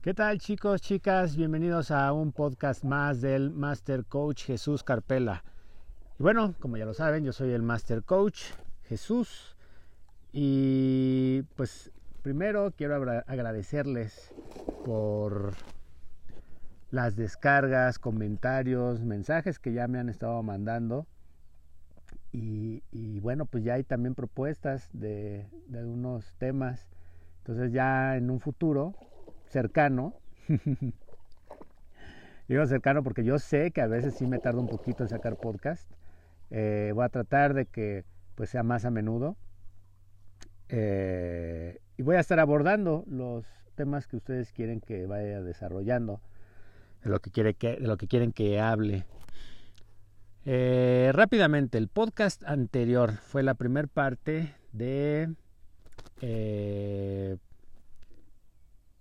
¿Qué tal chicos, chicas? Bienvenidos a un podcast más del Master Coach Jesús Carpela. Y bueno, como ya lo saben, yo soy el Master Coach Jesús. Y pues primero quiero agradecerles por las descargas, comentarios, mensajes que ya me han estado mandando. Y, bueno, pues ya hay también propuestas de, de algunos temas. Entonces ya en un futuro cercano, digo cercano porque yo sé que a veces sí me tardo un poquito en sacar podcast. Eh, voy a tratar de que pues sea más a menudo. Eh, y voy a estar abordando los temas que ustedes quieren que vaya desarrollando, de lo que, quiere que, lo que quieren que hable. Eh, rápidamente, el podcast anterior fue la primera parte de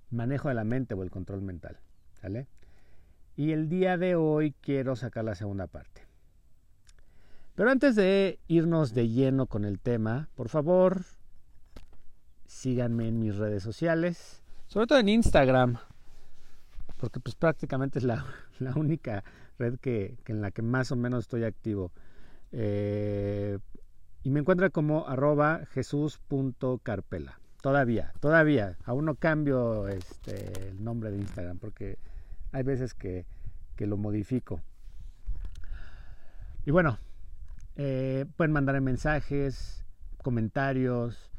manejo de la mente o el control mental. ¿Sale? Y el día de hoy quiero sacar la segunda parte. Pero antes de irnos de lleno con el tema, por favor, síganme en mis redes sociales, sobre todo en Instagram, porque pues prácticamente es la, única red que, en la que más o menos estoy activo. Eh, y me encuentra como arroba jesús.carpela. Todavía, todavía. Aún no cambio este, el nombre de Instagram porque hay veces que, lo modifico. Y bueno, eh, pueden mandar mensajes, comentarios.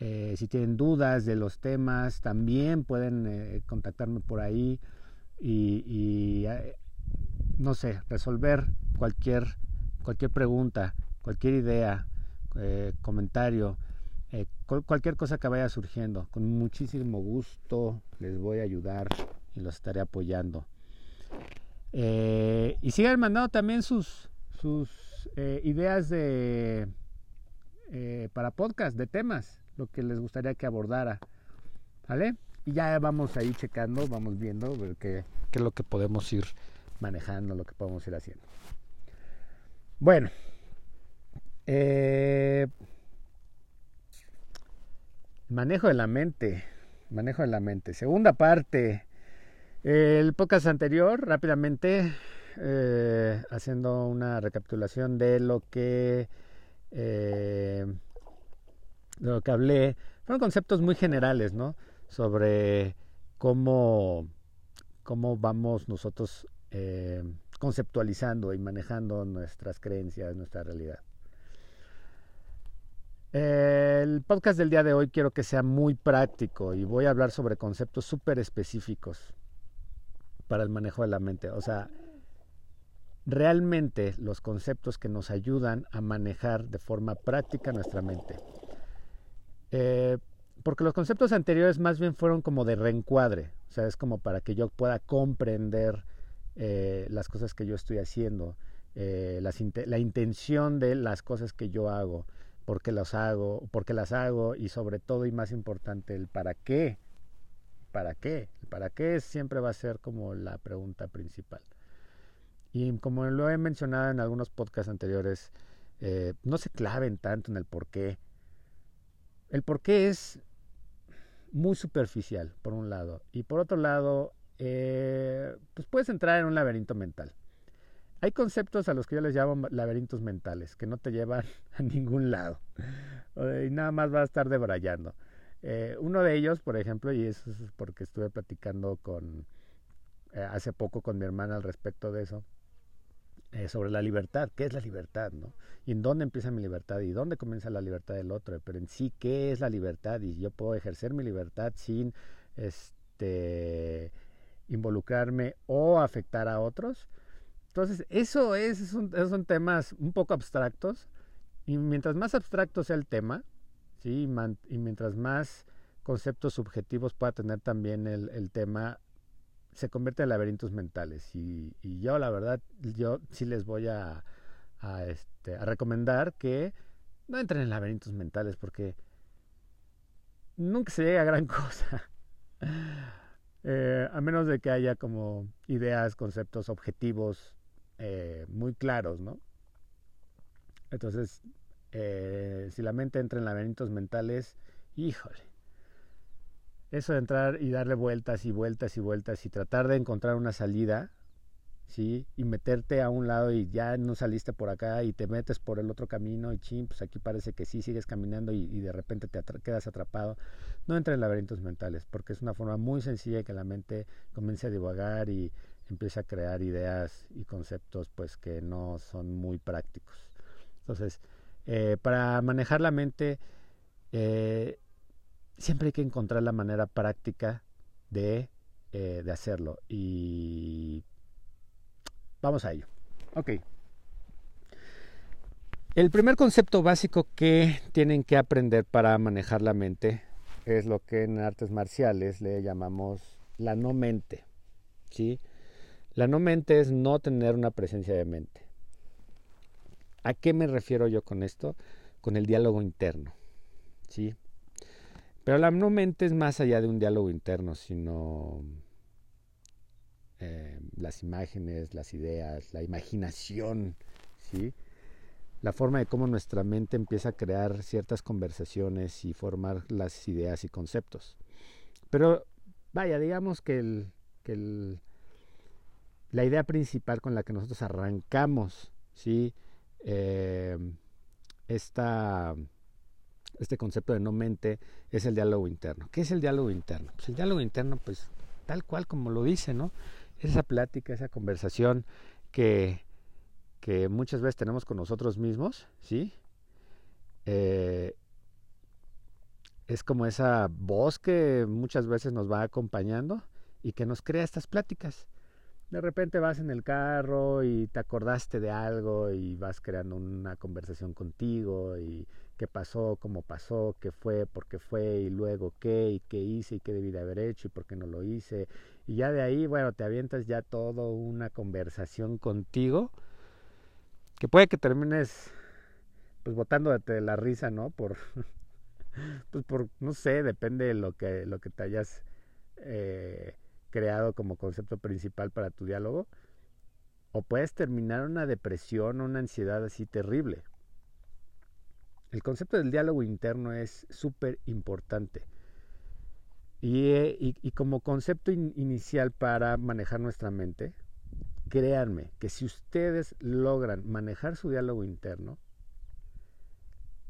Eh, si tienen dudas de los temas, también pueden eh, contactarme por ahí y, no sé, resolver cualquier, cualquier pregunta, cualquier idea, comentario. Eh, cualquier cosa que vaya surgiendo. Con muchísimo gusto les voy a ayudar y los estaré apoyando. Eh, y sigan mandando también sus, sus eh, ideas de para podcast, de temas, lo que les gustaría que abordara. ¿Vale? Y ya vamos ahí checando, vamos viendo qué, qué es lo que podemos ir manejando, lo que podemos ir haciendo. Bueno, Manejo de la mente. Manejo de la mente. Segunda parte. El podcast anterior, rápidamente, eh, haciendo una recapitulación de lo que eh, de lo que hablé, fueron conceptos muy generales, ¿no? Sobre cómo, cómo vamos nosotros eh, conceptualizando y manejando nuestras creencias, nuestra realidad. El podcast del día de hoy quiero que sea muy práctico y voy a hablar sobre conceptos súper específicos para el manejo de la mente. O sea, realmente los conceptos que nos ayudan a manejar de forma práctica nuestra mente. Eh, porque los conceptos anteriores más bien fueron como de reencuadre, o sea, es como para que yo pueda comprender eh, las cosas que yo estoy haciendo, eh, la intención de las cosas que yo hago por qué las hago, por qué las hago y sobre todo y más importante el para qué. ¿Para qué? El para qué siempre va a ser como la pregunta principal. Y como lo he mencionado en algunos podcasts anteriores, eh, no se claven tanto en el por qué. El por qué es muy superficial, por un lado. Y por otro lado, eh, pues puedes entrar en un laberinto mental. Hay conceptos a los que yo les llamo laberintos mentales, que no te llevan a ningún lado. Y nada más vas a estar debrayando. Eh, uno de ellos, por ejemplo, y eso es porque estuve platicando con eh, hace poco con mi hermana al respecto de eso, eh, sobre la libertad. ¿Qué es la libertad? ¿no? ¿Y en dónde empieza mi libertad? ¿Y dónde comienza la libertad del otro? Pero en sí, ¿qué es la libertad? Y yo puedo ejercer mi libertad sin este, involucrarme o afectar a otros. Entonces, eso es, esos son temas un poco abstractos y mientras más abstracto sea el tema, ¿sí? y mientras más conceptos subjetivos pueda tener también el, tema, se convierte en laberintos mentales. Y, yo, la verdad, yo sí les voy a, este, a recomendar que no entren en laberintos mentales porque nunca se llega a gran cosa. Eh, a menos de que haya como ideas, conceptos, objetivos eh, muy claros, ¿no? Entonces, eh, si la mente entra en laberintos mentales, híjole, eso de entrar y darle vueltas y vueltas y vueltas y tratar de encontrar una salida, ¿sí? Y meterte a un lado y ya no saliste por acá y te metes por el otro camino y ching, pues aquí parece que sí, sigues caminando y, de repente te quedas atrapado. No entra en laberintos mentales, porque es una forma muy sencilla de que la mente comience a divagar y empiece a crear ideas y conceptos pues que no son muy prácticos. Entonces, eh, para manejar la mente, eh, siempre hay que encontrar la manera práctica de, eh, de hacerlo. Y vamos a ello. Ok. El primer concepto básico que tienen que aprender para manejar la mente es lo que en artes marciales le llamamos la no mente. ¿sí? La no mente es no tener una presencia de mente. ¿A qué me refiero yo con esto? Con el diálogo interno. ¿sí? Pero la no mente es más allá de un diálogo interno, sino eh, las imágenes, las ideas, la imaginación, ¿sí? La forma de cómo nuestra mente empieza a crear ciertas conversaciones y formar las ideas y conceptos. Pero vaya, digamos que, el, la idea principal con la que nosotros arrancamos, ¿sí? Eh, esta este concepto de no mente es el diálogo interno. ¿Qué es el diálogo interno? Pues el diálogo interno, pues tal cual como lo dice, ¿no? Esa plática, esa conversación que, que muchas veces tenemos con nosotros mismos, ¿sí? Eh, es como esa voz que muchas veces nos va acompañando y que nos crea estas pláticas. De repente vas en el carro y te acordaste de algo y vas creando una conversación contigo y qué pasó, cómo pasó, qué fue, por qué fue y luego qué y qué hice y qué debí de haber hecho y por qué no lo hice. Y ya de ahí, bueno, te avientas ya todo una conversación contigo que puede que termines pues botándote de la risa, ¿no? Por pues por no sé, depende de lo que lo que te hayas eh, creado como concepto principal para tu diálogo o puedes terminar una depresión o una ansiedad así terrible. El concepto del diálogo interno es súper importante. Eh, y, como concepto inicial para manejar nuestra mente, créanme que si ustedes logran manejar su diálogo interno,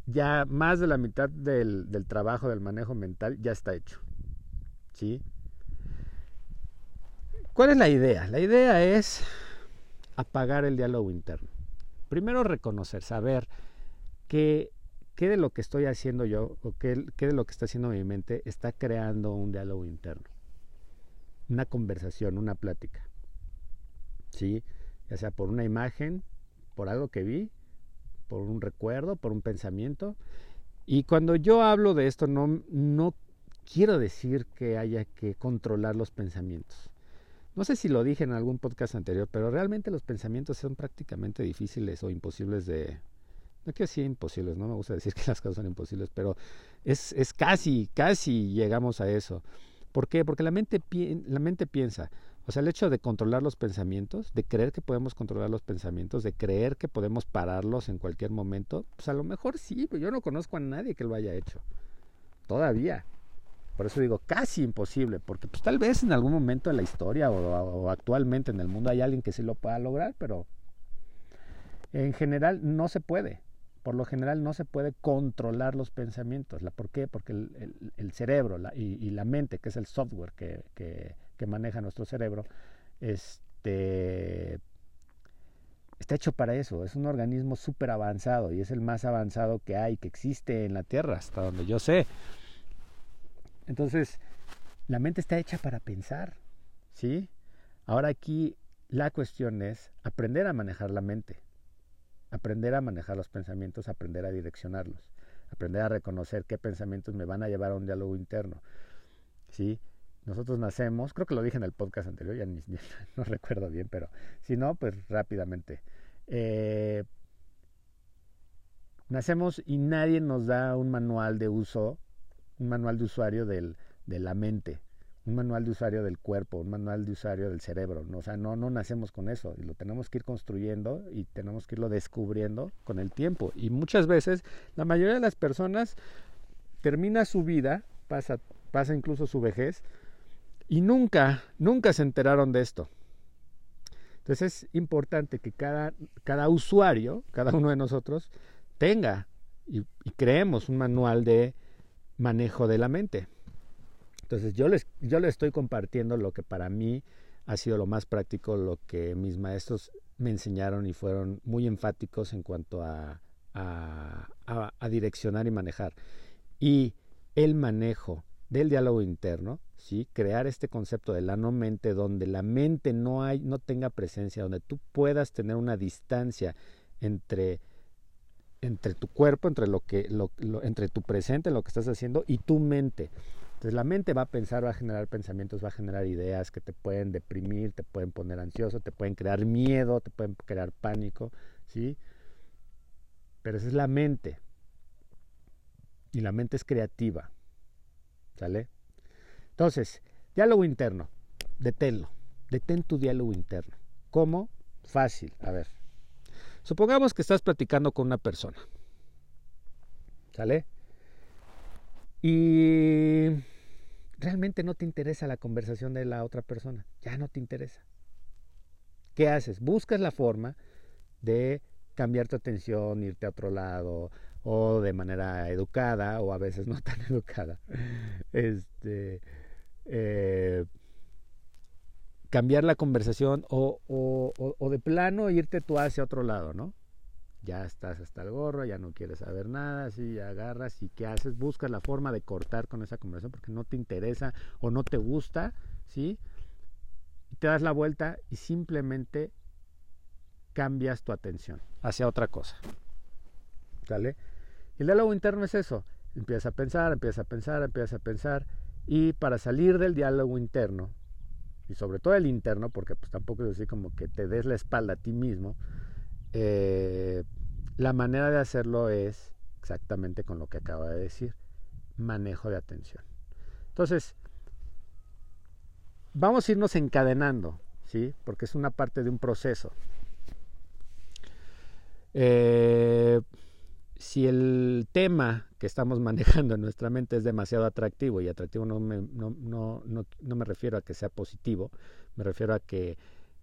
ya más de la mitad del, del trabajo del manejo mental ya está hecho. ¿Sí? ¿Cuál es la idea? La idea es apagar el diálogo interno. Primero reconocer, saber que qué de lo que estoy haciendo yo o qué, de lo que está haciendo mi mente está creando un diálogo interno, una conversación, una plática. ¿Sí? Ya sea por una imagen, por algo que vi, por un recuerdo, por un pensamiento. Y cuando yo hablo de esto, no, no quiero decir que haya que controlar los pensamientos. No sé si lo dije en algún podcast anterior, pero realmente los pensamientos son prácticamente difíciles o imposibles de, no quiero decir imposibles, no me gusta decir que las cosas son imposibles, pero es, es casi, casi llegamos a eso. ¿Por qué? Porque la mente, la mente piensa. O sea, el hecho de controlar los pensamientos, de creer que podemos controlar los pensamientos, de creer que podemos pararlos en cualquier momento, pues a lo mejor sí, pero yo no conozco a nadie que lo haya hecho. Todavía. Por eso digo casi imposible, porque pues tal vez en algún momento de la historia o, actualmente en el mundo hay alguien que sí lo pueda lograr, pero en general no se puede por lo general no se puede controlar los pensamientos. ¿Por qué? Porque el, cerebro y, la mente, que es el software que, maneja nuestro cerebro, este, está hecho para eso. Es un organismo súper avanzado y es el más avanzado que hay, que existe en la Tierra, hasta donde yo sé. Entonces, la mente está hecha para pensar, ¿sí? Ahora aquí la cuestión es aprender a manejar la mente aprender a manejar los pensamientos, aprender a direccionarlos, aprender a reconocer qué pensamientos me van a llevar a un diálogo interno. ¿Sí? Nosotros nacemos, creo que lo dije en el podcast anterior, ya no recuerdo bien, pero si no, pues rápidamente. Eh, nacemos y nadie nos da un manual de uso, un manual de usuario del, de la mente un manual de usuario del cuerpo, un manual de usuario del cerebro. O sea, no, no nacemos con eso y lo tenemos que ir construyendo y tenemos que irlo descubriendo con el tiempo. Y muchas veces la mayoría de las personas termina su vida, pasa pasa incluso su vejez, y nunca, nunca se enteraron de esto. Entonces es importante que cada, cada usuario, cada uno de nosotros, tenga y, creemos un manual de manejo de la mente. Entonces yo les, yo les estoy compartiendo lo que para mí ha sido lo más práctico, lo que mis maestros me enseñaron y fueron muy enfáticos en cuanto a, a, a direccionar y manejar. Y el manejo del diálogo interno, ¿sí? crear este concepto de la no mente, donde la mente no, hay, no tenga presencia, donde tú puedas tener una distancia entre, entre tu cuerpo, entre, lo que, lo, entre tu presente, lo que estás haciendo, y tu mente. Entonces la mente va a pensar, va a generar pensamientos, va a generar ideas que te pueden deprimir, te pueden poner ansioso, te pueden crear miedo, te pueden crear pánico, ¿sí? Pero esa es la mente. Y la mente es creativa. ¿Sale? Entonces, diálogo interno. Deténlo. Detén tu diálogo interno. ¿Cómo? Fácil. A ver. Supongamos que estás platicando con una persona. ¿Sale? Y realmente no te interesa la conversación de la otra persona. Ya no te interesa. ¿Qué haces? Buscas la forma de cambiar tu atención, irte a otro lado, o de manera educada o a veces no tan educada. Este, eh, cambiar la conversación o, o, o, de plano irte tú hacia otro lado, ¿no? Ya estás hasta el gorro, ya no quieres saber nada, así agarras y ¿qué haces? Buscas la forma de cortar con esa conversación porque no te interesa o no te gusta, ¿sí? te das la vuelta y simplemente cambias tu atención hacia otra cosa. ¿Sale? El diálogo interno es eso. Empiezas a pensar, empiezas a pensar, empiezas a pensar. Y para salir del diálogo interno, y sobre todo el interno, porque pues tampoco es decir como que te des la espalda a ti mismo, eh, la manera de hacerlo es exactamente con lo que acaba de decir, manejo de atención. Entonces, vamos a irnos encadenando, ¿sí? Porque es una parte de un proceso. Eh, si el tema que estamos manejando en nuestra mente es demasiado atractivo, y atractivo no me, no, no, no, no me refiero a que sea positivo, me refiero a que,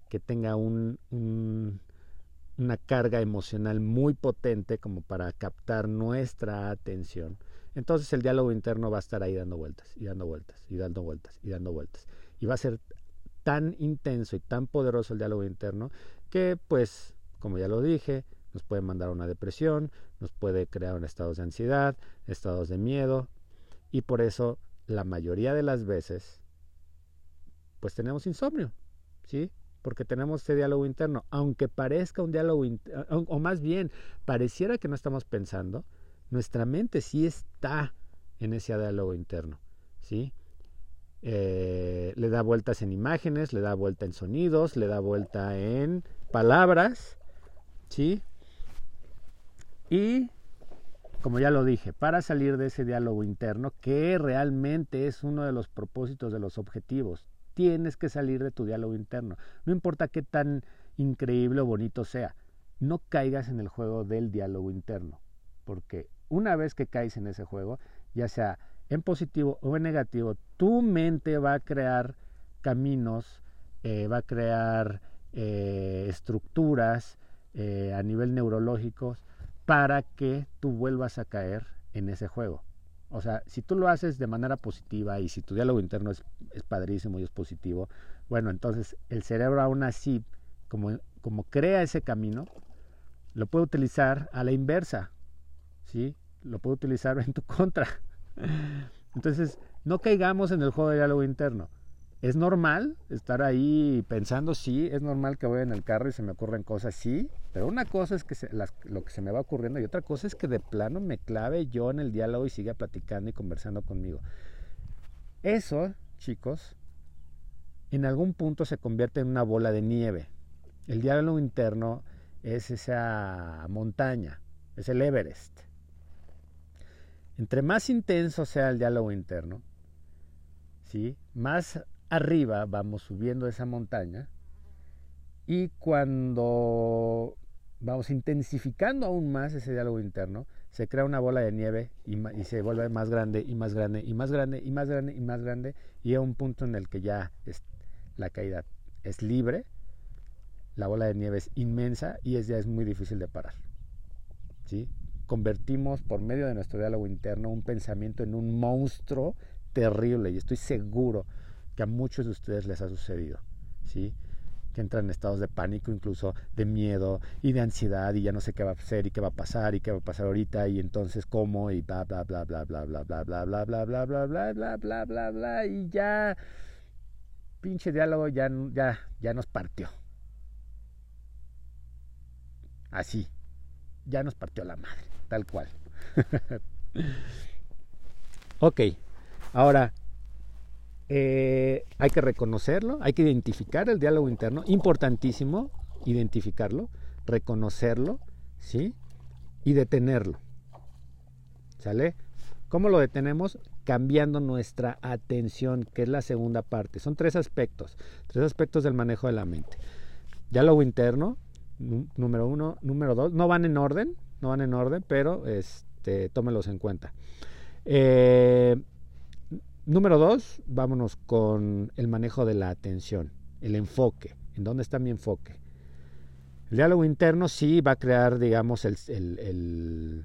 que tenga un, un, una carga emocional muy potente como para captar nuestra atención, entonces el diálogo interno va a estar ahí dando vueltas y dando vueltas y dando vueltas y dando vueltas. Y va a ser tan intenso y tan poderoso el diálogo interno que, pues, como ya lo dije, nos puede mandar a una depresión, nos puede crear estados de ansiedad, estados de miedo y por eso la mayoría de las veces pues tenemos insomnio, ¿sí? Porque tenemos este diálogo interno, aunque parezca un diálogo, o más bien pareciera que no estamos pensando, nuestra mente sí está en ese diálogo interno, ¿sí? Eh, le da vueltas en imágenes, le da vuelta en sonidos, le da vuelta en palabras, ¿sí? Y, como ya lo dije, para salir de ese diálogo interno, que realmente es uno de los propósitos de los objetivos, tienes que salir de tu diálogo interno. No importa qué tan increíble o bonito sea, no caigas en el juego del diálogo interno, porque una vez que caes en ese juego, ya sea en positivo o en negativo, tu mente va a crear caminos, eh, va a crear eh, estructuras eh, a nivel neurológico para que tú vuelvas a caer en ese juego. O sea, si tú lo haces de manera positiva y si tu diálogo interno es, padrísimo y es positivo, bueno, entonces el cerebro aún así, como, como crea ese camino, lo puede utilizar a la inversa, ¿sí? Lo puede utilizar en tu contra. Entonces, no caigamos en el juego de diálogo interno. ¿Es normal estar ahí pensando? Sí, es normal que voy en el carro y se me ocurren cosas, sí, pero una cosa es que lo que se me va ocurriendo y otra cosa es que de plano me clave yo en el diálogo y siga platicando y conversando conmigo. Eso, chicos, en algún punto se convierte en una bola de nieve. El diálogo interno es esa montaña, es el Everest. Entre más intenso sea el diálogo interno, ¿sí? más arriba vamos subiendo esa montaña y cuando vamos intensificando aún más ese diálogo interno, se crea una bola de nieve y, se vuelve más grande y más grande y más grande y más grande y más grande y a un punto en el que ya es, la caída es libre, la bola de nieve es inmensa y es, ya es muy difícil de parar. ¿sí? Convertimos por medio de nuestro diálogo interno un pensamiento en un monstruo terrible y estoy seguro que a muchos de ustedes les ha sucedido. ¿sí? que entran en estados de pánico, incluso de miedo y de ansiedad y ya no sé qué va a hacer y qué va a pasar y qué va a pasar ahorita y entonces cómo y bla bla bla bla bla bla bla bla bla bla bla bla bla bla bla bla bla y ya pinche diálogo ya ya ya nos partió. Así. Ya nos partió la madre, tal cual. ok. Ahora, eh, hay que reconocerlo, hay que identificar el diálogo interno, importantísimo identificarlo, reconocerlo, ¿sí? Y detenerlo. ¿Sale? ¿Cómo lo detenemos? Cambiando nuestra atención, que es la segunda parte. Son tres aspectos, tres aspectos del manejo de la mente. Diálogo interno, número uno, número dos, no van en orden, no van en orden, pero este, tómelos en cuenta. Eh, Número dos, vámonos con el manejo de la atención, el enfoque. ¿En dónde está mi enfoque? El diálogo interno sí va a crear, digamos, el,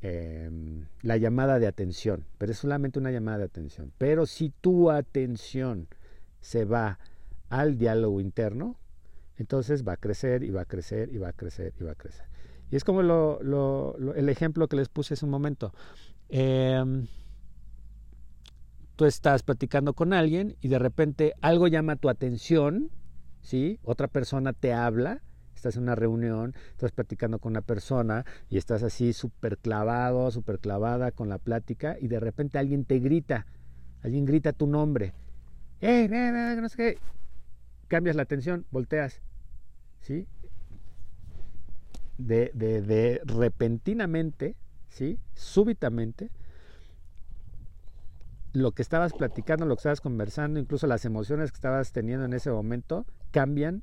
em, la llamada de atención, pero es solamente una llamada de atención. Pero si tu atención se va al diálogo interno, entonces va a crecer y va a crecer y va a crecer y va a crecer. Y es como el ejemplo que les puse hace un momento. Eh, estás platicando con alguien y de repente algo llama tu atención, ¿sí? Otra persona te habla, estás en una reunión, estás platicando con una persona y estás así súper clavado, súper clavada con la plática y de repente alguien te grita, alguien grita tu nombre. ¡Eh, no sé qué! Cambias la atención, volteas, ¿sí? De, de repentinamente, ¿sí? Súbitamente, lo que estabas platicando, lo que estabas conversando, incluso las emociones que estabas teniendo en ese momento, cambian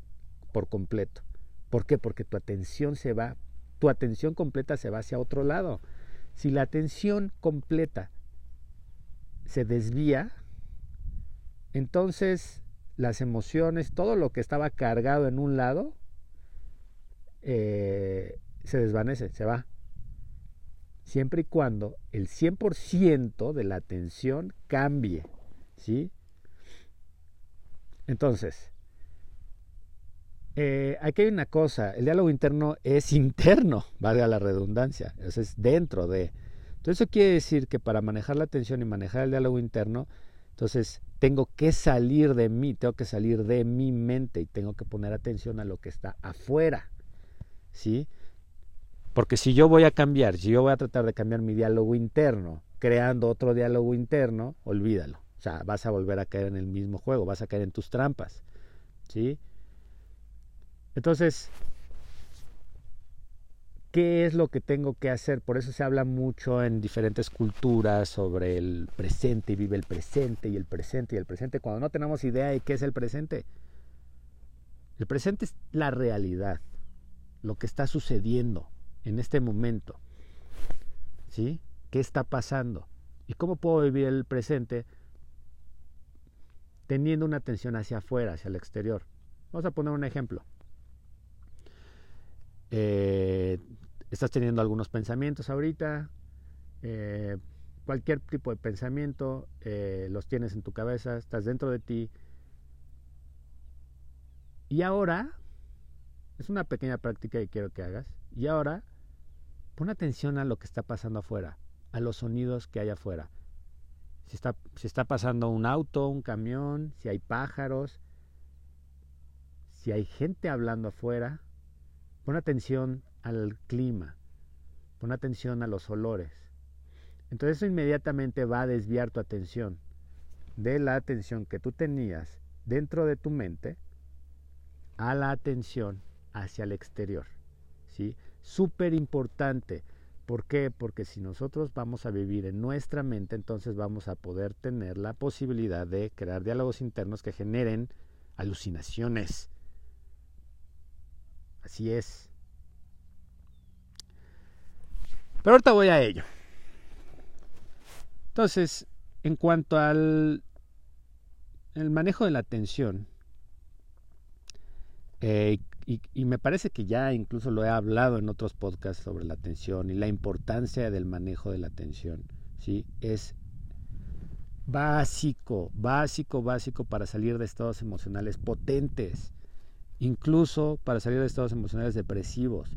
por completo. ¿Por qué? Porque tu atención se va, tu atención completa se va hacia otro lado. Si la atención completa se desvía, entonces las emociones, todo lo que estaba cargado en un lado, eh, se desvanece, se va siempre y cuando el 100% de la atención cambie, ¿sí? Entonces, eh, aquí hay una cosa, el diálogo interno es interno, valga la redundancia, es dentro de. Entonces eso quiere decir que para manejar la atención y manejar el diálogo interno, entonces tengo que salir de mí, tengo que salir de mi mente y tengo que poner atención a lo que está afuera, ¿sí? Porque si yo voy a cambiar, si yo voy a tratar de cambiar mi diálogo interno, creando otro diálogo interno, olvídalo. O sea, vas a volver a caer en el mismo juego, vas a caer en tus trampas. ¿Sí? Entonces, ¿qué es lo que tengo que hacer? Por eso se habla mucho en diferentes culturas sobre el presente y vive el presente y el presente y el presente, cuando no tenemos idea de qué es el presente. El presente es la realidad, lo que está sucediendo en este momento. ¿Sí? ¿Qué está pasando? ¿Y cómo puedo vivir el presente teniendo una atención hacia afuera, hacia el exterior? Vamos a poner un ejemplo. Eh, estás teniendo algunos pensamientos ahorita, eh, cualquier tipo de pensamiento, eh, los tienes en tu cabeza, estás dentro de ti. Y ahora, es una pequeña práctica que quiero que hagas, y ahora Pon atención a lo que está pasando afuera, a los sonidos que hay afuera. Si está, si está pasando un auto, un camión, si hay pájaros, si hay gente hablando afuera, pon atención al clima, pon atención a los olores. Entonces eso inmediatamente va a desviar tu atención de la atención que tú tenías dentro de tu mente a la atención hacia el exterior. Súper importante. ¿Por qué? Porque si nosotros vamos a vivir en nuestra mente, entonces vamos a poder tener la posibilidad de crear diálogos internos que generen alucinaciones. Así es. Pero ahorita voy a ello. Entonces, en cuanto al el manejo de la atención, eh, y, me parece que ya incluso lo he hablado en otros podcasts sobre la atención y la importancia del manejo de la atención, ¿sí? Es básico, básico, básico para salir de estados emocionales potentes, incluso para salir de estados emocionales depresivos.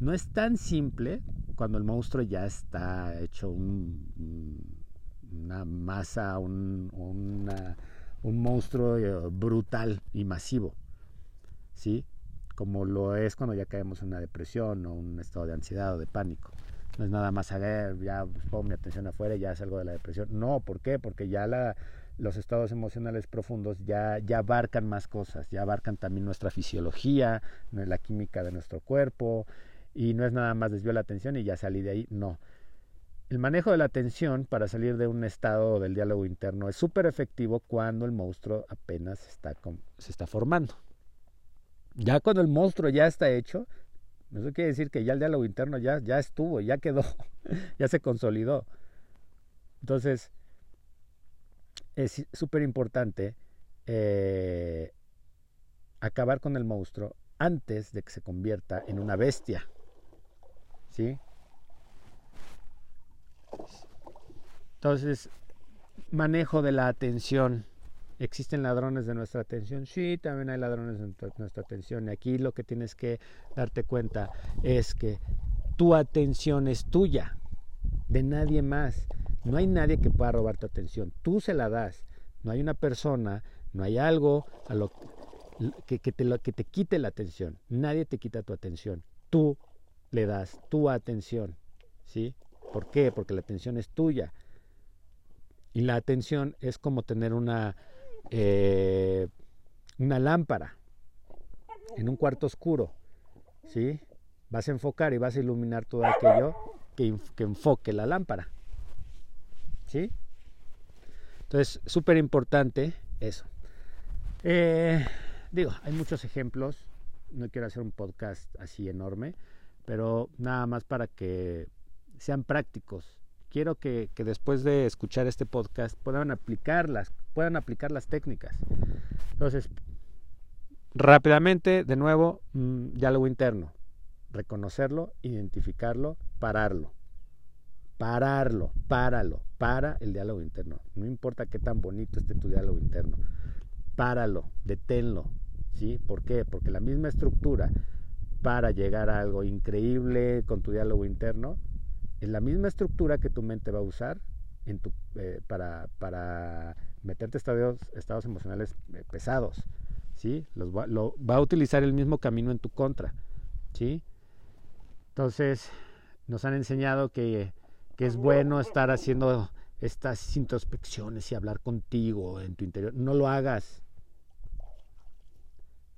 No es tan simple cuando el monstruo ya está hecho una masa, un, un monstruo eh, brutal y masivo, ¿sí? Como lo es cuando ya caemos en una depresión o un estado de ansiedad o de pánico. No es nada más, a ya pongo mi atención afuera y ya salgo de la depresión. No, ¿por qué? Porque ya la, los estados emocionales profundos ya, ya abarcan más cosas, ya abarcan también nuestra fisiología, la química de nuestro cuerpo, y no es nada más desvío la atención y ya salí de ahí, no. El manejo de la atención para salir de un estado del diálogo interno es súper efectivo cuando el monstruo apenas está, se está formando. Ya cuando el monstruo ya está hecho, eso quiere decir que ya el diálogo interno ya, ya estuvo, ya quedó, ya se consolidó. Entonces, es súper importante eh, acabar con el monstruo antes de que se convierta en una bestia. ¿Sí? Entonces, manejo de la atención ¿Existen ladrones de nuestra atención? Sí, también hay ladrones de nuestra atención. Y aquí lo que tienes que darte cuenta es que tu atención es tuya, de nadie más. No hay nadie que pueda robar tu atención. Tú se la das. No hay una persona, no hay algo a lo que, te, lo, que te quite la atención. Nadie te quita tu atención. Tú le das tu atención. ¿Sí? ¿Por qué? Porque la atención es tuya. Y la atención es como tener una eh, una lámpara en un cuarto oscuro, ¿sí? Vas a enfocar y vas a iluminar todo aquello que, enfoque la lámpara, ¿sí? Entonces, súper importante eso. Eh, digo, hay muchos ejemplos, no quiero hacer un podcast así enorme, pero nada más para que sean prácticos quiero que, después de escuchar este podcast puedan aplicarlas, puedan aplicar las técnicas. Entonces, rápidamente, de nuevo, mm, diálogo interno. Reconocerlo, identificarlo, pararlo. Pararlo, páralo, para el diálogo interno. No importa qué tan bonito esté tu diálogo interno. Páralo, deténlo. ¿Sí? ¿Por qué? Porque la misma estructura para llegar a algo increíble con tu diálogo interno es la misma estructura que tu mente va a usar eh, para, meterte estados, estados emocionales eh, pesados. ¿sí? Va, lo, va a utilizar el mismo camino en tu contra. ¿sí? Entonces, nos han enseñado que es bueno estar haciendo estas introspecciones y hablar contigo en tu interior. No lo hagas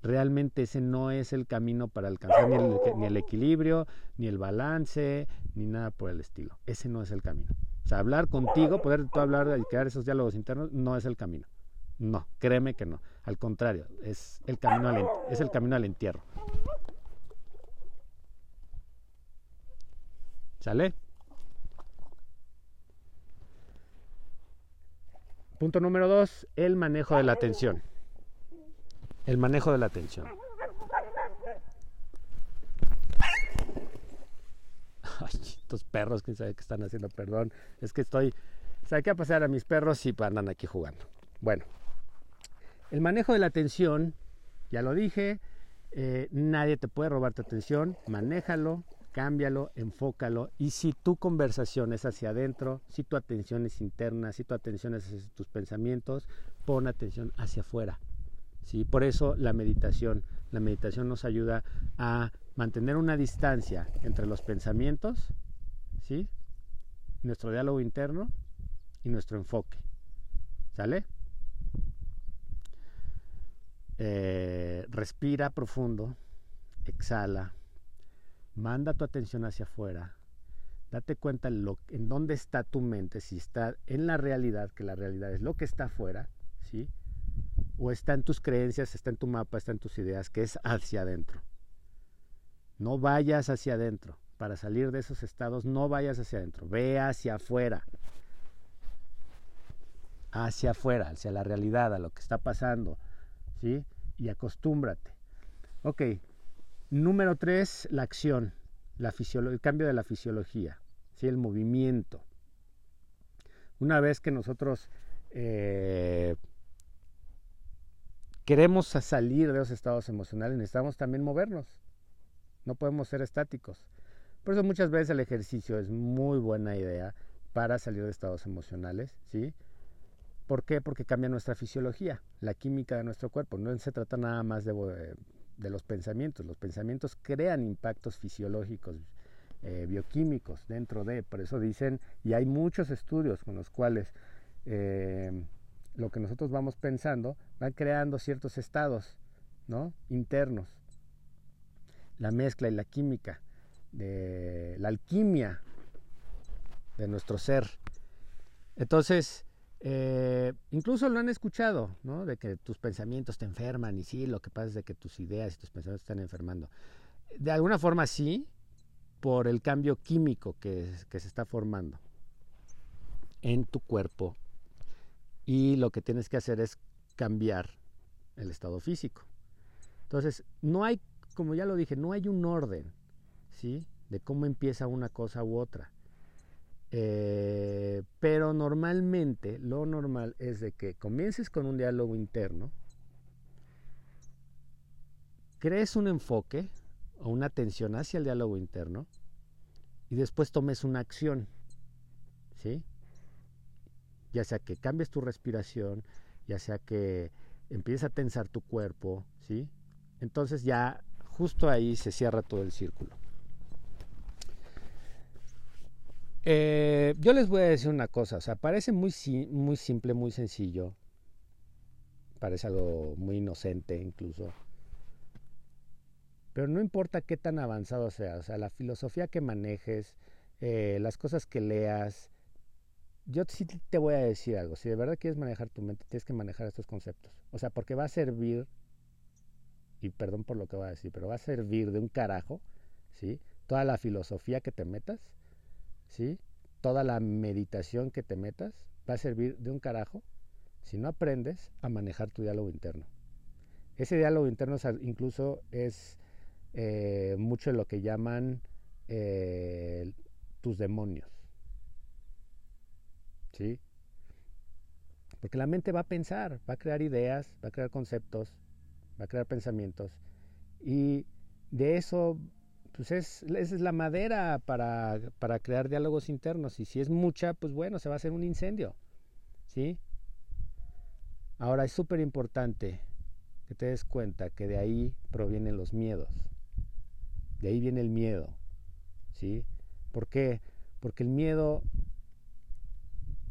realmente ese no es el camino para alcanzar ni el, equilibrio, ni el balance, ni nada por el estilo. Ese no es el camino. O sea, hablar contigo, poder tú hablar y crear esos diálogos internos, no es el camino. No, créeme que no. Al contrario, es el camino al, es el camino al entierro. ¿Sale? Punto número dos, el manejo de la atención. El manejo de la atención. Ay, estos perros, quién sabe qué están haciendo, perdón. Es que estoy. ¿Sabe qué a pasar a mis perros y andan aquí jugando? Bueno, el manejo de la atención, ya lo dije, eh, nadie te puede robar tu atención, manéjalo, cámbialo, enfócalo. Y si tu conversación es hacia adentro, si tu atención es interna, si tu atención es hacia tus pensamientos, pon atención hacia afuera. ¿Sí? Por eso la meditación. La meditación nos ayuda a mantener una distancia entre los pensamientos, ¿sí? nuestro diálogo interno y nuestro enfoque. ¿Sale? Eh, respira profundo, exhala, manda tu atención hacia afuera, date cuenta lo, en dónde está tu mente, si está en la realidad, que la realidad es lo que está afuera, ¿sí? O está en tus creencias, está en tu mapa, está en tus ideas, que es hacia adentro. No vayas hacia adentro, para salir de esos estados, no vayas hacia adentro, ve hacia afuera. Hacia afuera, hacia la realidad, a lo que está pasando, ¿sí? Y acostúmbrate. Ok, número tres, la acción, la el cambio de la fisiología, ¿sí? El movimiento. Una vez que nosotros eh, queremos salir de esos estados emocionales, necesitamos también movernos. No podemos ser estáticos. Por eso muchas veces el ejercicio es muy buena idea para salir de estados emocionales, ¿sí? ¿Por qué? Porque cambia nuestra fisiología, la química de nuestro cuerpo. No se trata nada más de, de los pensamientos. Los pensamientos crean impactos fisiológicos, eh, bioquímicos dentro de. Por eso dicen, y hay muchos estudios con los cuales eh, lo que nosotros vamos pensando van creando ciertos estados ¿no? internos. La mezcla y la química, de la alquimia de nuestro ser. Entonces, eh, incluso lo han escuchado, ¿no? De que tus pensamientos te enferman y sí, lo que pasa es de que tus ideas y tus pensamientos están enfermando. De alguna forma sí, por el cambio químico que se está formando en tu cuerpo y lo que tienes que hacer es cambiar el estado físico. Entonces, no hay, como ya lo dije, no hay un orden, ¿sí? De cómo empieza una cosa u otra. Eh, pero normalmente lo normal es de que comiences con un diálogo interno, crees un enfoque o una atención hacia el diálogo interno y después tomes una acción, ¿sí? Ya sea que cambies tu respiración, ya sea que empieces a tensar tu cuerpo, ¿sí? Entonces ya justo ahí se cierra todo el círculo. Eh, yo les voy a decir una cosa, o parece muy, muy simple, muy sencillo, parece algo muy inocente incluso, pero no importa qué tan avanzado sea, o sea, la filosofía que manejes, eh, las cosas que leas, yo sí te voy a decir algo. Si de verdad quieres manejar tu mente, tienes que manejar estos conceptos. O sea, porque va a servir, y perdón por lo que voy a decir, pero va a servir de un carajo, ¿sí? Toda la filosofía que te metas, ¿sí? Toda la meditación que te metas, va a servir de un carajo si no aprendes a manejar tu diálogo interno. Ese diálogo interno incluso es eh, mucho lo que llaman eh, tus demonios. ¿Sí? Porque la mente va a pensar, va a crear ideas, va a crear conceptos, va a crear pensamientos. Y de eso, pues es, esa es la madera para, para crear diálogos internos. Y si es mucha, pues bueno, se va a hacer un incendio. ¿Sí? Ahora es súper importante que te des cuenta que de ahí provienen los miedos. De ahí viene el miedo. ¿Sí? ¿Por qué? Porque el miedo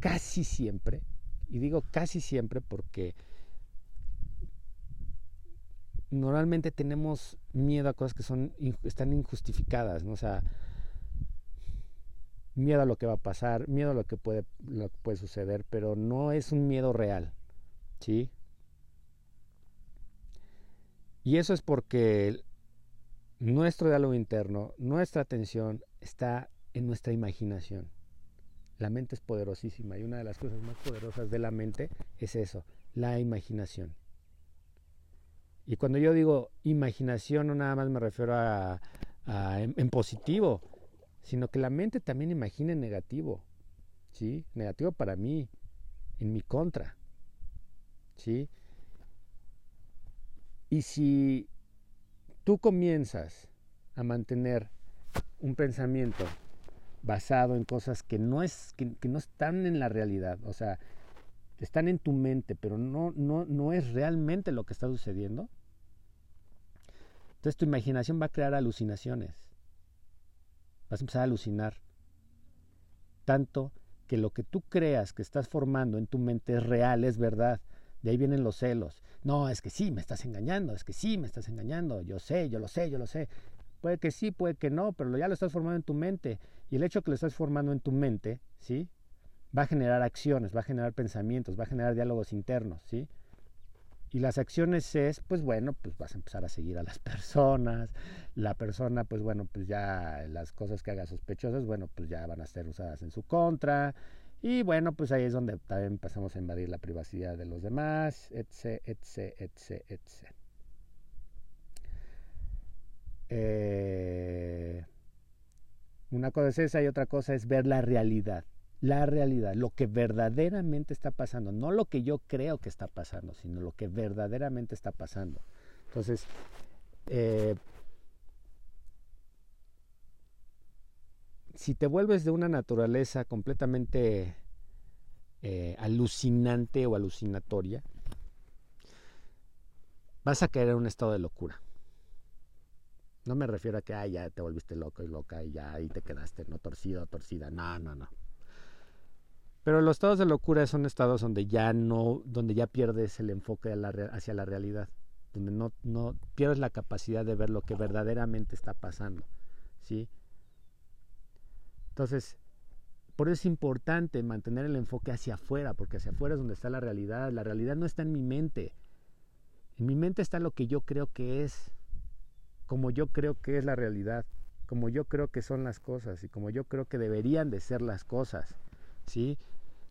casi siempre, y digo casi siempre porque normalmente tenemos miedo a cosas que son están injustificadas, ¿no? O sea, miedo a lo que va a pasar, miedo a lo que puede, lo que puede suceder, pero no es un miedo real, ¿sí? Y eso es porque nuestro diálogo interno, nuestra atención está en nuestra imaginación. La mente es poderosísima y una de las cosas más poderosas de la mente es eso, la imaginación. Y cuando yo digo imaginación no nada más me refiero a, en, positivo, sino que la mente también imagina en negativo, ¿sí? Negativo para mí, en mi contra, ¿sí? Y si tú comienzas a mantener un pensamiento basado en cosas que no, es, que, no están en la realidad, o sea, están en tu mente, pero no, no, no es realmente lo que está sucediendo, entonces tu imaginación va a crear alucinaciones. Vas a empezar a alucinar. Tanto que lo que tú creas que estás formando en tu mente es real, es verdad. De ahí vienen los celos. No, es que sí, me estás engañando, es que sí, me estás engañando. Yo sé, yo lo sé, yo lo sé. Puede que sí, puede que no, pero ya lo estás formando en tu mente. Y el hecho que lo estás formando en tu mente, ¿sí? Va a generar acciones, va a generar pensamientos, va a generar diálogos internos, ¿sí? Y las acciones es, pues bueno, pues vas a empezar a seguir a las personas. La persona, pues bueno, pues ya las cosas que haga sospechosas, bueno, pues ya van a ser usadas en su contra. Y bueno, pues ahí es donde también empezamos a invadir la privacidad de los demás, etc, etc, etc, etc. Eh, una cosa es esa y otra cosa es ver la realidad la realidad, lo que verdaderamente está pasando, no lo que yo creo que está pasando, sino lo que verdaderamente está pasando. Entonces, eh, si te vuelves de una naturaleza completamente eh, alucinante o alucinatoria, vas a caer en un estado de locura. No me refiero a que ya te volviste loco y loca y ya ahí te quedaste, no torcido, torcida. No, no, no. Pero los estados de locura son estados donde ya no, donde ya pierdes el enfoque hacia la realidad, donde no, no pierdes la capacidad de ver lo que verdaderamente está pasando, ¿sí? Entonces, por eso es importante mantener el enfoque hacia afuera, porque hacia afuera es donde está la realidad. La realidad no está en mi mente. En mi mente está lo que yo creo que es, como yo creo que es la realidad, como yo creo que son las cosas y como yo creo que deberían de ser las cosas. ¿sí?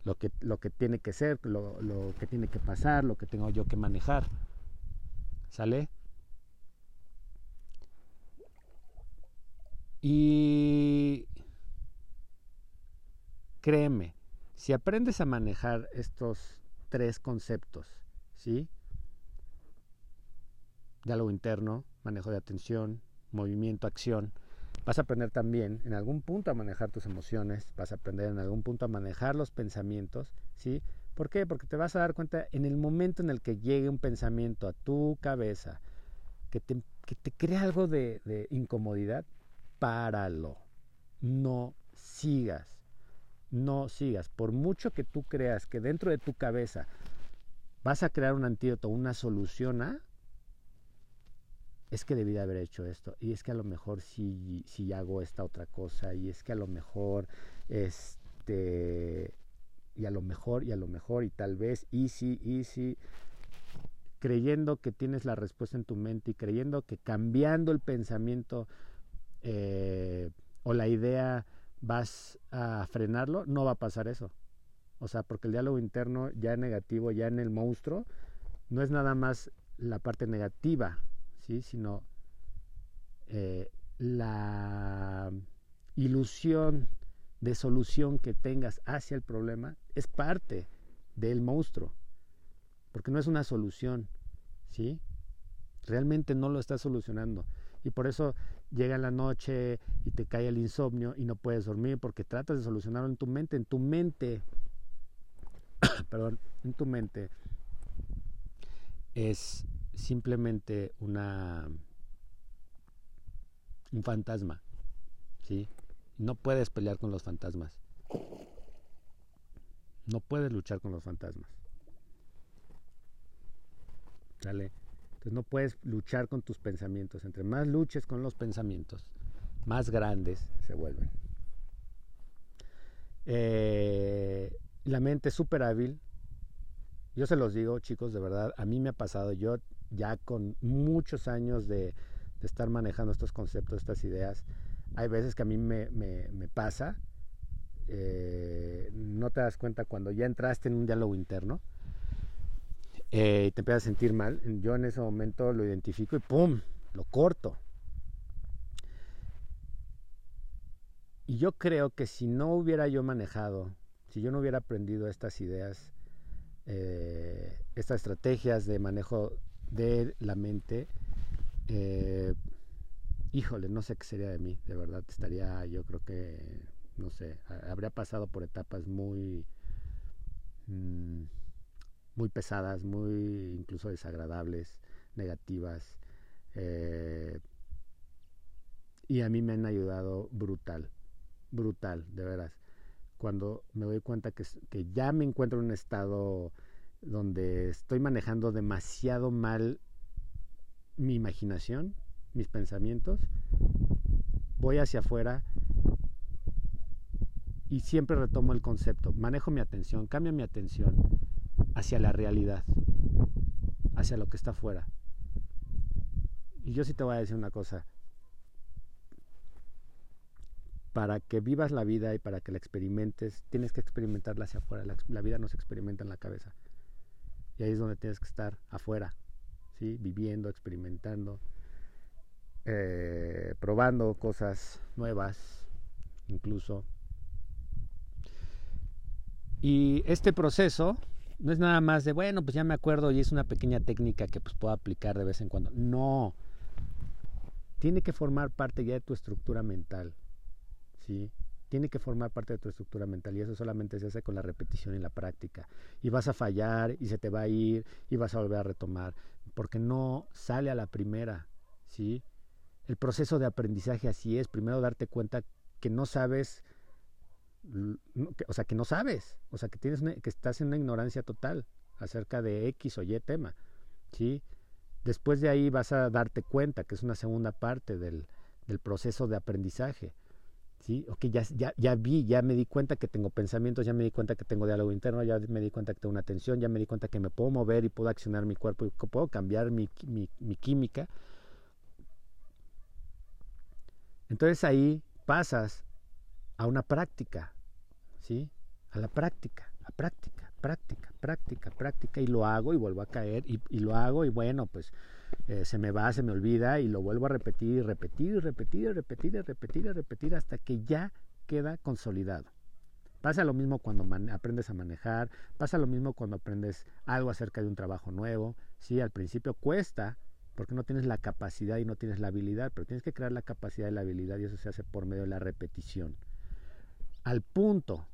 lo que, lo que tiene que ser, lo, lo que tiene que pasar, lo que tengo yo que manejar. ¿Sale? Y créeme, si aprendes a manejar estos tres conceptos, ¿sí? Diálogo interno, manejo de atención, movimiento, acción, Vas a aprender también en algún punto a manejar tus emociones, vas a aprender en algún punto a manejar los pensamientos, ¿sí? ¿Por qué? Porque te vas a dar cuenta en el momento en el que llegue un pensamiento a tu cabeza que te, que te crea algo de, de incomodidad, páralo. No sigas. No sigas. Por mucho que tú creas que dentro de tu cabeza vas a crear un antídoto, una solución a, es que debí de haber hecho esto, y es que a lo mejor si, hago esta otra cosa, y es que a lo mejor, este, y a lo mejor, y a lo mejor, y tal vez, y sí, y sí, creyendo que tienes la respuesta en tu mente y creyendo que cambiando el pensamiento eh, o la idea vas a frenarlo, no va a pasar eso. O sea, porque el diálogo interno ya negativo, ya en el monstruo, no es nada más la parte negativa, sino eh, la ilusión de solución que tengas hacia el problema es parte del monstruo, porque no es una solución, ¿sí? Realmente no lo estás solucionando. Y por eso llega la noche y te cae el insomnio y no puedes dormir porque tratas de solucionarlo en tu mente. En tu mente, perdón, en tu mente es simplemente una un fantasma, ¿sí? No puedes pelear con los fantasmas. No puedes luchar con los fantasmas. ¿Sale? Entonces no puedes luchar con tus pensamientos. Entre más luches con los pensamientos, más grandes se vuelven. Eh, la mente es súper hábil. Yo se los digo, chicos, de verdad, a mí me ha pasado. Yo ya con muchos años de, estar manejando estos conceptos, estas ideas, hay veces que a mí me, pasa, eh, no te das cuenta cuando ya entraste en un diálogo interno eh, y te empiezas a sentir mal. Yo en ese momento lo identifico y ¡pum! Lo corto. Y yo creo que si no hubiera yo manejado, si yo no hubiera aprendido estas ideas, eh, estas estrategias de manejo de la mente, eh, híjole, no sé qué sería de mí, de verdad, estaría, yo creo que, no sé, habría pasado por etapas muy, mm, muy pesadas, muy incluso desagradables, negativas, eh, y a mí me han ayudado brutal, brutal, de veras. Cuando me doy cuenta que, que ya me encuentro en un estado donde estoy manejando demasiado mal mi imaginación, mis pensamientos, voy hacia afuera y siempre retomo el concepto, manejo mi atención, cambio mi atención hacia la realidad, hacia lo que está afuera. Y yo sí te voy a decir una cosa. Para que vivas la vida y para que la experimentes, tienes que experimentarla hacia afuera. La, vida no se experimenta en la cabeza. Y ahí es donde tienes que estar afuera, ¿sí? viviendo, experimentando, eh, probando cosas nuevas, incluso. Y este proceso no es nada más de, bueno, pues ya me acuerdo y es una pequeña técnica que pues puedo aplicar de vez en cuando. No, tiene que formar parte ya de tu estructura mental, ¿sí? Tiene que formar parte de tu estructura mental y eso solamente se hace con la repetición y la práctica. Y vas a fallar y se te va a ir y vas a volver a retomar, porque no sale a la primera, ¿sí? El proceso de aprendizaje así es, primero darte cuenta que no sabes, o sea, que no sabes, o sea, que, tienes que estás en una ignorancia total acerca de X o Y tema, ¿sí? Después de ahí vas a darte cuenta, que es una segunda parte del, proceso de aprendizaje. ¿Sí? Ok, ya, ya, ya vi, ya me di cuenta que tengo pensamientos, ya me di cuenta que tengo diálogo interno, ya me di cuenta que tengo una atención, ya me di cuenta que me puedo mover y puedo accionar mi cuerpo y puedo cambiar mi, mi, mi química. Entonces ahí pasas a una práctica, ¿sí? A la práctica, a práctica práctica, práctica, práctica, y lo hago y vuelvo a caer, y, lo hago y bueno, pues eh, se me va, se me olvida, y lo vuelvo a repetir y repetir y repetir y repetir y repetir y repetir hasta que ya queda consolidado. Pasa lo mismo cuando aprendes a manejar, pasa lo mismo cuando aprendes algo acerca de un trabajo nuevo. Sí, al principio cuesta porque no tienes la capacidad y no tienes la habilidad, pero tienes que crear la capacidad y la habilidad y eso se hace por medio de la repetición. Al punto,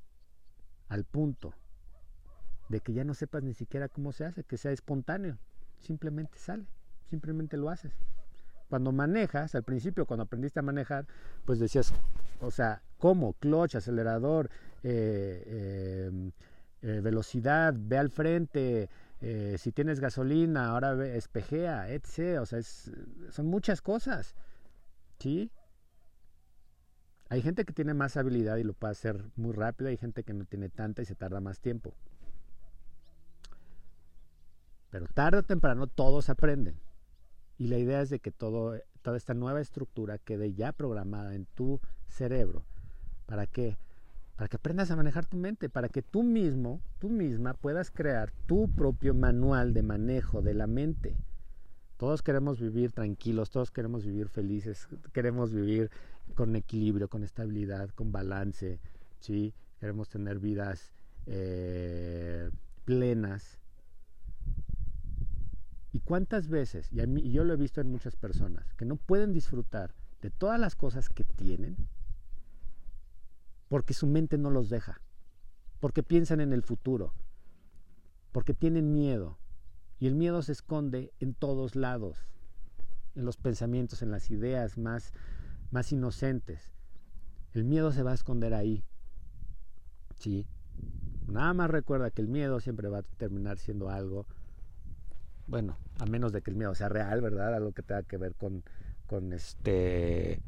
al punto de que ya no sepas ni siquiera cómo se hace, que sea espontáneo, simplemente sale, simplemente lo haces. Cuando manejas, al principio cuando aprendiste a manejar, pues decías, o sea, ¿cómo? Clutch, acelerador, eh, em, eh, velocidad, ve al frente, eh, si tienes gasolina, ahora ve, espejea, etc. O sea, son muchas cosas, ¿sí? Hay gente que tiene más habilidad y lo puede hacer muy rápido, hay gente que no tiene tanta y se tarda más tiempo. Pero tarde o temprano todos aprenden. Y la idea es de que todo, toda esta nueva estructura quede ya programada en tu cerebro. ¿Para qué? Para que aprendas a manejar tu mente, para que tú mismo, tú misma puedas crear tu propio manual de manejo de la mente. Todos queremos vivir tranquilos, todos queremos vivir felices, queremos vivir con equilibrio, con estabilidad, con balance, ¿sí? Queremos tener vidas eh, plenas, ¿Y cuántas veces, y, a mí, yo lo he visto en muchas personas, que no pueden disfrutar de todas las cosas que tienen porque su mente no los deja, porque piensan en el futuro, porque tienen miedo, y el miedo se esconde en todos lados, en los pensamientos, en las ideas más, más inocentes. El miedo se va a esconder ahí. Sí. Nada más recuerda que el miedo siempre va a terminar siendo algo bueno, a menos de que el miedo sea real, ¿verdad? Algo que tenga que ver con, con este,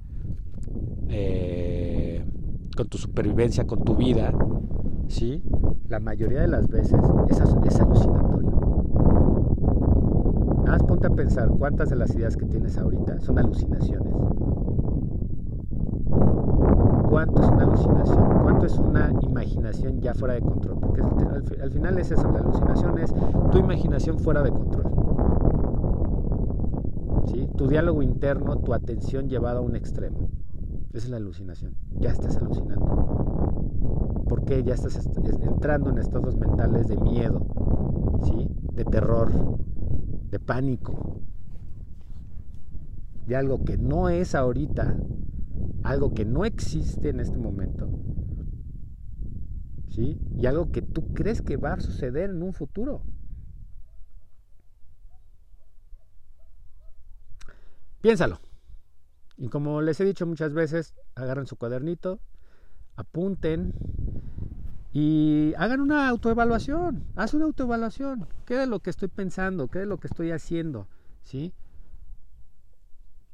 eh, con tu supervivencia, con tu vida, ¿sí? La mayoría de las veces es, es alucinatorio. Nada más ponte a pensar cuántas de las ideas que tienes ahorita son alucinaciones cuánto es una alucinación, cuánto es una imaginación ya fuera de control. Porque al, final es eso, la alucinación es tu imaginación fuera de control. ¿Sí? Tu diálogo interno, tu atención llevada a un extremo. Esa es la alucinación. Ya estás alucinando. Porque ya estás entrando en estados mentales de miedo, ¿sí? de terror, de pánico, de algo que no es ahorita, algo que no existe en este momento, ¿sí? Y algo que tú crees que va a suceder en un futuro. Piénsalo. Y como les he dicho muchas veces, agarren su cuadernito, apunten y hagan una autoevaluación. Haz una autoevaluación. ¿Qué de lo que estoy pensando? ¿Qué de lo que estoy haciendo? ¿Sí?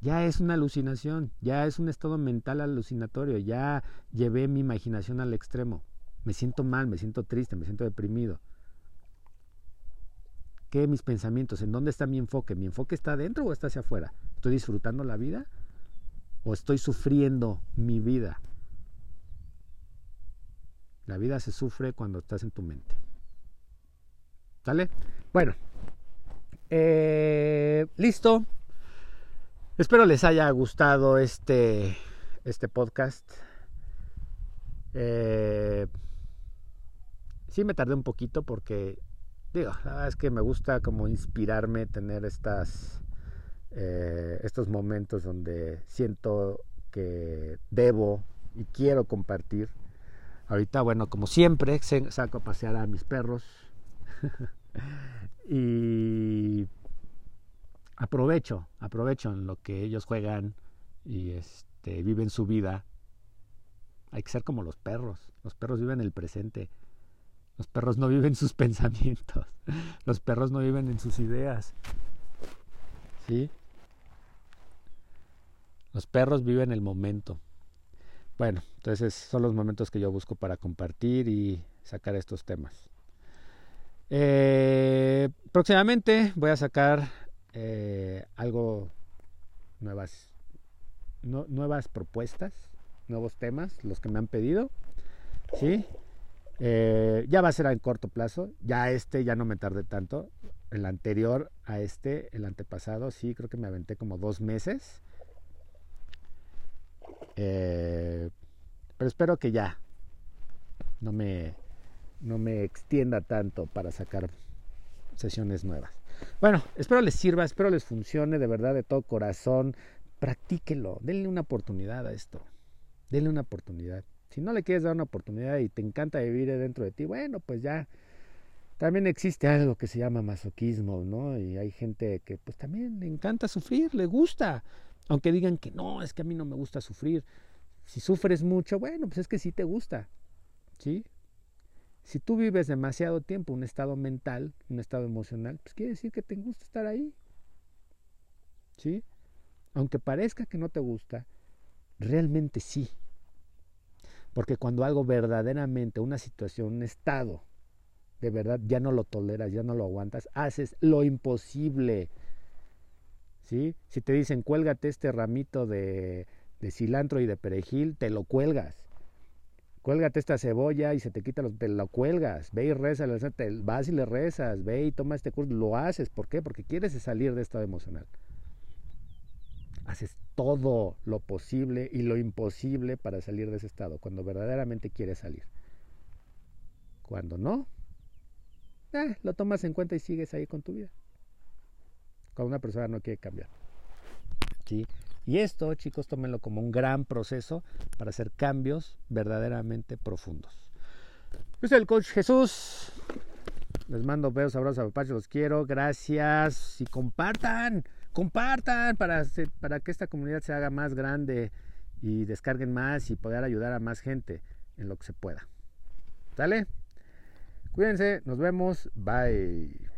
Ya es una alucinación, ya es un estado mental alucinatorio, ya llevé mi imaginación al extremo. Me siento mal, me siento triste, me siento deprimido. qué mis pensamientos? ¿En dónde está mi enfoque? ¿Mi enfoque está adentro o está hacia afuera? ¿Estoy disfrutando la vida o estoy sufriendo mi vida? La vida se sufre cuando estás en tu mente. ¿Sale? Bueno, eh, listo. Espero les haya gustado este, este podcast. Eh, sí me tardé un poquito porque, digo, la verdad es que me gusta como inspirarme, tener estas, eh, estos momentos donde siento que debo y quiero compartir. Ahorita, bueno, como siempre, saco a pasear a mis perros y aprovecho, aprovecho en lo que ellos juegan y este, viven su vida. Hay que ser como los perros. Los perros viven el presente. Los perros no viven sus pensamientos. Los perros no viven en sus ideas. ¿Sí? Los perros viven el momento. Bueno, entonces son los momentos que yo busco para compartir y sacar estos temas. Eh, próximamente voy a sacar eh, algo nuevas, nuevas propuestas, nuevos temas, los que me han pedido. ¿sí? Eh, ya va a ser en corto plazo. Ya este ya no me tardé tanto. El anterior a este, el antepasado, sí, creo que me aventé como dos meses. Eh, pero espero que ya no me, no me extienda tanto para sacar sesiones nuevas. Bueno, espero les sirva, espero les funcione de verdad, de todo corazón. Practíquelo, denle una oportunidad a esto. Denle una oportunidad. Si no le quieres dar una oportunidad y te encanta vivir dentro de ti, bueno, pues ya. También existe algo que se llama masoquismo, ¿no? Y hay gente que pues también le encanta sufrir, le gusta. Aunque digan que no, es que a mí no me gusta sufrir. Si sufres mucho, bueno, pues es que sí te gusta. ¿Sí? Si tú vives demasiado tiempo un estado mental, un estado emocional, pues quiere decir que te gusta estar ahí. ¿Sí? Aunque parezca que no te gusta, realmente sí. Porque cuando algo verdaderamente, una situación, un estado, de verdad ya no lo toleras, ya no lo aguantas, haces lo imposible. ¿Sí? Si te dicen cuélgate este ramito de, de cilantro y de perejil, te lo cuelgas cuélgate esta cebolla y se te quita los, te lo cuelgas, ve y reza, te vas y le rezas, ve y toma este curso, lo haces, ¿por qué? Porque quieres salir de estado emocional. Haces todo lo posible y lo imposible para salir de ese estado, cuando verdaderamente quieres salir. Cuando no, eh, lo tomas en cuenta y sigues ahí con tu vida. Cuando una persona no quiere cambiar. ¿Sí? Y esto, chicos, tómenlo como un gran proceso para hacer cambios verdaderamente profundos. Yo soy el coach Jesús. Les mando besos, abrazos, papás, los quiero. Gracias. Y compartan, compartan para, para que esta comunidad se haga más grande y descarguen más y poder ayudar a más gente en lo que se pueda. ¿Sale? Cuídense, nos vemos. Bye.